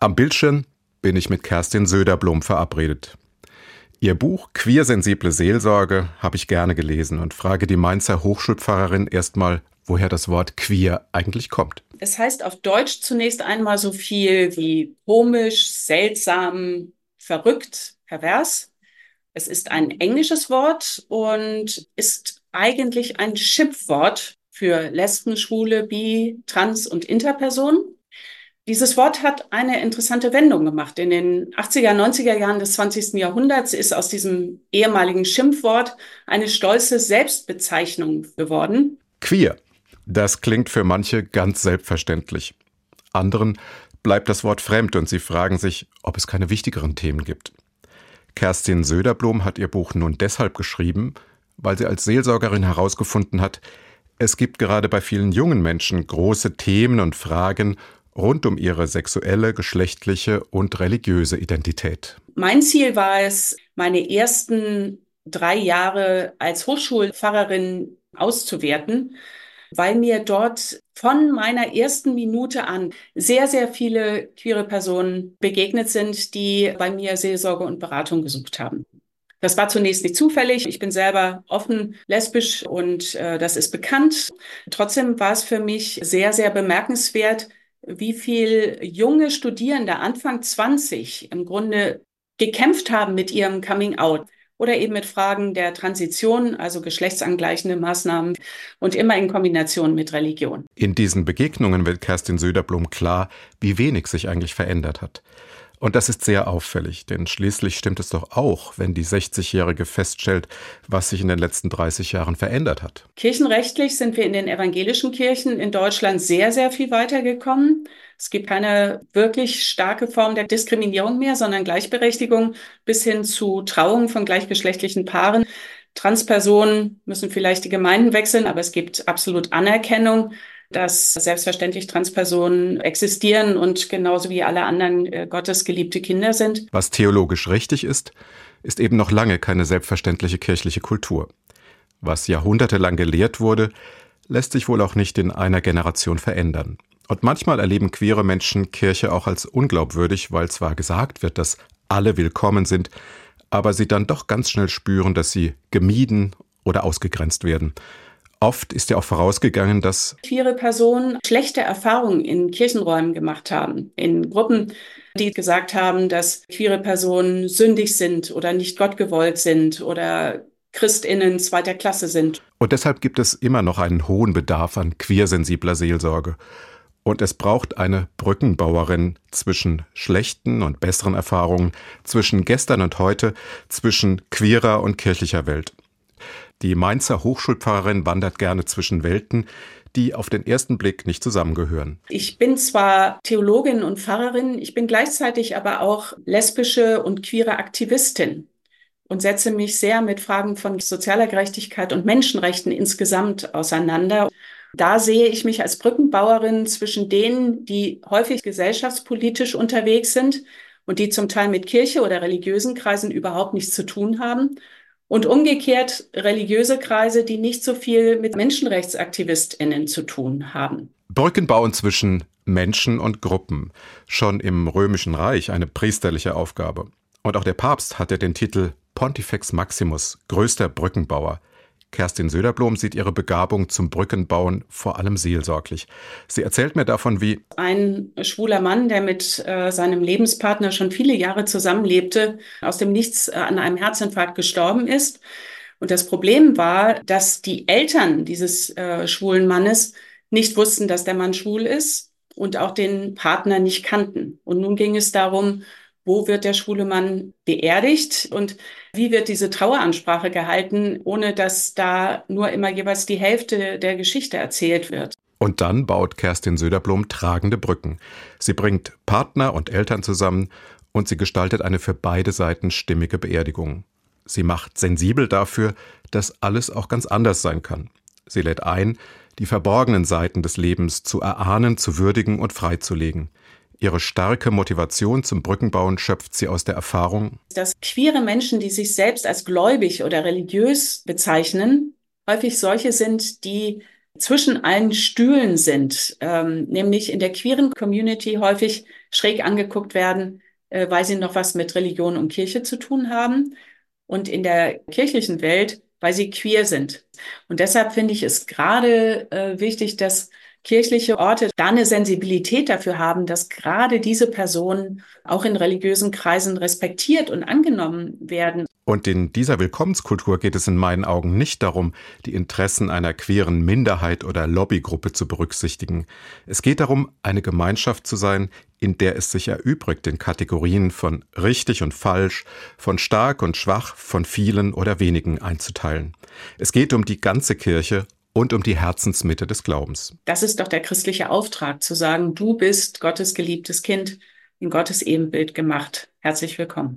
Am Bildschirm bin ich mit Kerstin Söderblom verabredet. Ihr Buch Queersensible Seelsorge habe ich gerne gelesen und frage die Mainzer Hochschulpfarrerin erstmal, woher das Wort queer eigentlich kommt. Es heißt auf Deutsch zunächst einmal so viel wie komisch, seltsam, verrückt, pervers. Es ist ein englisches Wort und ist eigentlich ein Schimpfwort für Lesben, Schwule, Bi, Trans und Interpersonen. Dieses Wort hat eine interessante Wendung gemacht. In den 80er, 90er Jahren des 20. Jahrhunderts ist aus diesem ehemaligen Schimpfwort eine stolze Selbstbezeichnung geworden. Queer. Das klingt für manche ganz selbstverständlich. Anderen bleibt das Wort fremd und sie fragen sich, ob es keine wichtigeren Themen gibt. Kerstin Söderblom hat ihr Buch nun deshalb geschrieben, weil sie als Seelsorgerin herausgefunden hat, es gibt gerade bei vielen jungen Menschen große Themen und Fragen rund um ihre sexuelle, geschlechtliche und religiöse Identität. Mein Ziel war es, meine ersten drei Jahre als Hochschulpfarrerin auszuwerten, weil mir dort von meiner ersten Minute an sehr, sehr viele queere Personen begegnet sind, die bei mir Seelsorge und Beratung gesucht haben. Das war zunächst nicht zufällig. Ich bin selber offen lesbisch und äh, das ist bekannt. Trotzdem war es für mich sehr, sehr bemerkenswert, wie viel junge Studierende Anfang 20 im Grunde gekämpft haben mit ihrem Coming Out oder eben mit Fragen der Transition, also geschlechtsangleichende Maßnahmen und immer in Kombination mit Religion. In diesen Begegnungen wird Kerstin Söderblom klar, wie wenig sich eigentlich verändert hat. Und das ist sehr auffällig, denn schließlich stimmt es doch auch, wenn die 60-Jährige feststellt, was sich in den letzten 30 Jahren verändert hat. Kirchenrechtlich sind wir in den evangelischen Kirchen in Deutschland sehr, sehr viel weitergekommen. Es gibt keine wirklich starke Form der Diskriminierung mehr, sondern Gleichberechtigung bis hin zu Trauung von gleichgeschlechtlichen Paaren. Transpersonen müssen vielleicht die Gemeinden wechseln, aber es gibt absolut Anerkennung dass selbstverständlich Transpersonen existieren und genauso wie alle anderen äh, gottesgeliebte Kinder sind. Was theologisch richtig ist, ist eben noch lange keine selbstverständliche kirchliche Kultur. Was jahrhundertelang gelehrt wurde, lässt sich wohl auch nicht in einer Generation verändern. Und manchmal erleben queere Menschen Kirche auch als unglaubwürdig, weil zwar gesagt wird, dass alle willkommen sind, aber sie dann doch ganz schnell spüren, dass sie gemieden oder ausgegrenzt werden. Oft ist ja auch vorausgegangen, dass queere Personen schlechte Erfahrungen in Kirchenräumen gemacht haben, in Gruppen, die gesagt haben, dass queere Personen sündig sind oder nicht gottgewollt sind oder Christinnen zweiter Klasse sind. Und deshalb gibt es immer noch einen hohen Bedarf an queersensibler Seelsorge. Und es braucht eine Brückenbauerin zwischen schlechten und besseren Erfahrungen, zwischen gestern und heute, zwischen queerer und kirchlicher Welt. Die Mainzer Hochschulpfarrerin wandert gerne zwischen Welten, die auf den ersten Blick nicht zusammengehören. Ich bin zwar Theologin und Pfarrerin, ich bin gleichzeitig aber auch lesbische und queere Aktivistin und setze mich sehr mit Fragen von sozialer Gerechtigkeit und Menschenrechten insgesamt auseinander. Da sehe ich mich als Brückenbauerin zwischen denen, die häufig gesellschaftspolitisch unterwegs sind und die zum Teil mit Kirche oder religiösen Kreisen überhaupt nichts zu tun haben und umgekehrt religiöse Kreise, die nicht so viel mit Menschenrechtsaktivistinnen zu tun haben. Brücken bauen zwischen Menschen und Gruppen. Schon im Römischen Reich eine priesterliche Aufgabe. Und auch der Papst hatte den Titel Pontifex Maximus, größter Brückenbauer. Kerstin Söderblom sieht ihre Begabung zum Brückenbauen vor allem seelsorglich. Sie erzählt mir davon, wie ein schwuler Mann, der mit äh, seinem Lebenspartner schon viele Jahre zusammenlebte, aus dem Nichts äh, an einem Herzinfarkt gestorben ist. Und das Problem war, dass die Eltern dieses äh, schwulen Mannes nicht wussten, dass der Mann schwul ist und auch den Partner nicht kannten. Und nun ging es darum, wo wird der schwule Mann beerdigt und wie wird diese Traueransprache gehalten, ohne dass da nur immer jeweils die Hälfte der Geschichte erzählt wird. Und dann baut Kerstin Söderblom tragende Brücken. Sie bringt Partner und Eltern zusammen und sie gestaltet eine für beide Seiten stimmige Beerdigung. Sie macht sensibel dafür, dass alles auch ganz anders sein kann. Sie lädt ein, die verborgenen Seiten des Lebens zu erahnen, zu würdigen und freizulegen. Ihre starke Motivation zum Brückenbauen schöpft sie aus der Erfahrung, dass queere Menschen, die sich selbst als gläubig oder religiös bezeichnen, häufig solche sind, die zwischen allen Stühlen sind, ähm, nämlich in der queeren Community häufig schräg angeguckt werden, äh, weil sie noch was mit Religion und Kirche zu tun haben. Und in der kirchlichen Welt, weil sie queer sind. Und deshalb finde ich es gerade äh, wichtig, dass kirchliche Orte da eine Sensibilität dafür haben, dass gerade diese Personen auch in religiösen Kreisen respektiert und angenommen werden. Und in dieser Willkommenskultur geht es in meinen Augen nicht darum, die Interessen einer queeren Minderheit oder Lobbygruppe zu berücksichtigen. Es geht darum, eine Gemeinschaft zu sein, in der es sich erübrigt, in Kategorien von richtig und falsch, von stark und schwach, von vielen oder wenigen einzuteilen. Es geht um die ganze Kirche und um die Herzensmitte des Glaubens. Das ist doch der christliche Auftrag, zu sagen, du bist Gottes geliebtes Kind, in Gottes Ebenbild gemacht. Herzlich willkommen.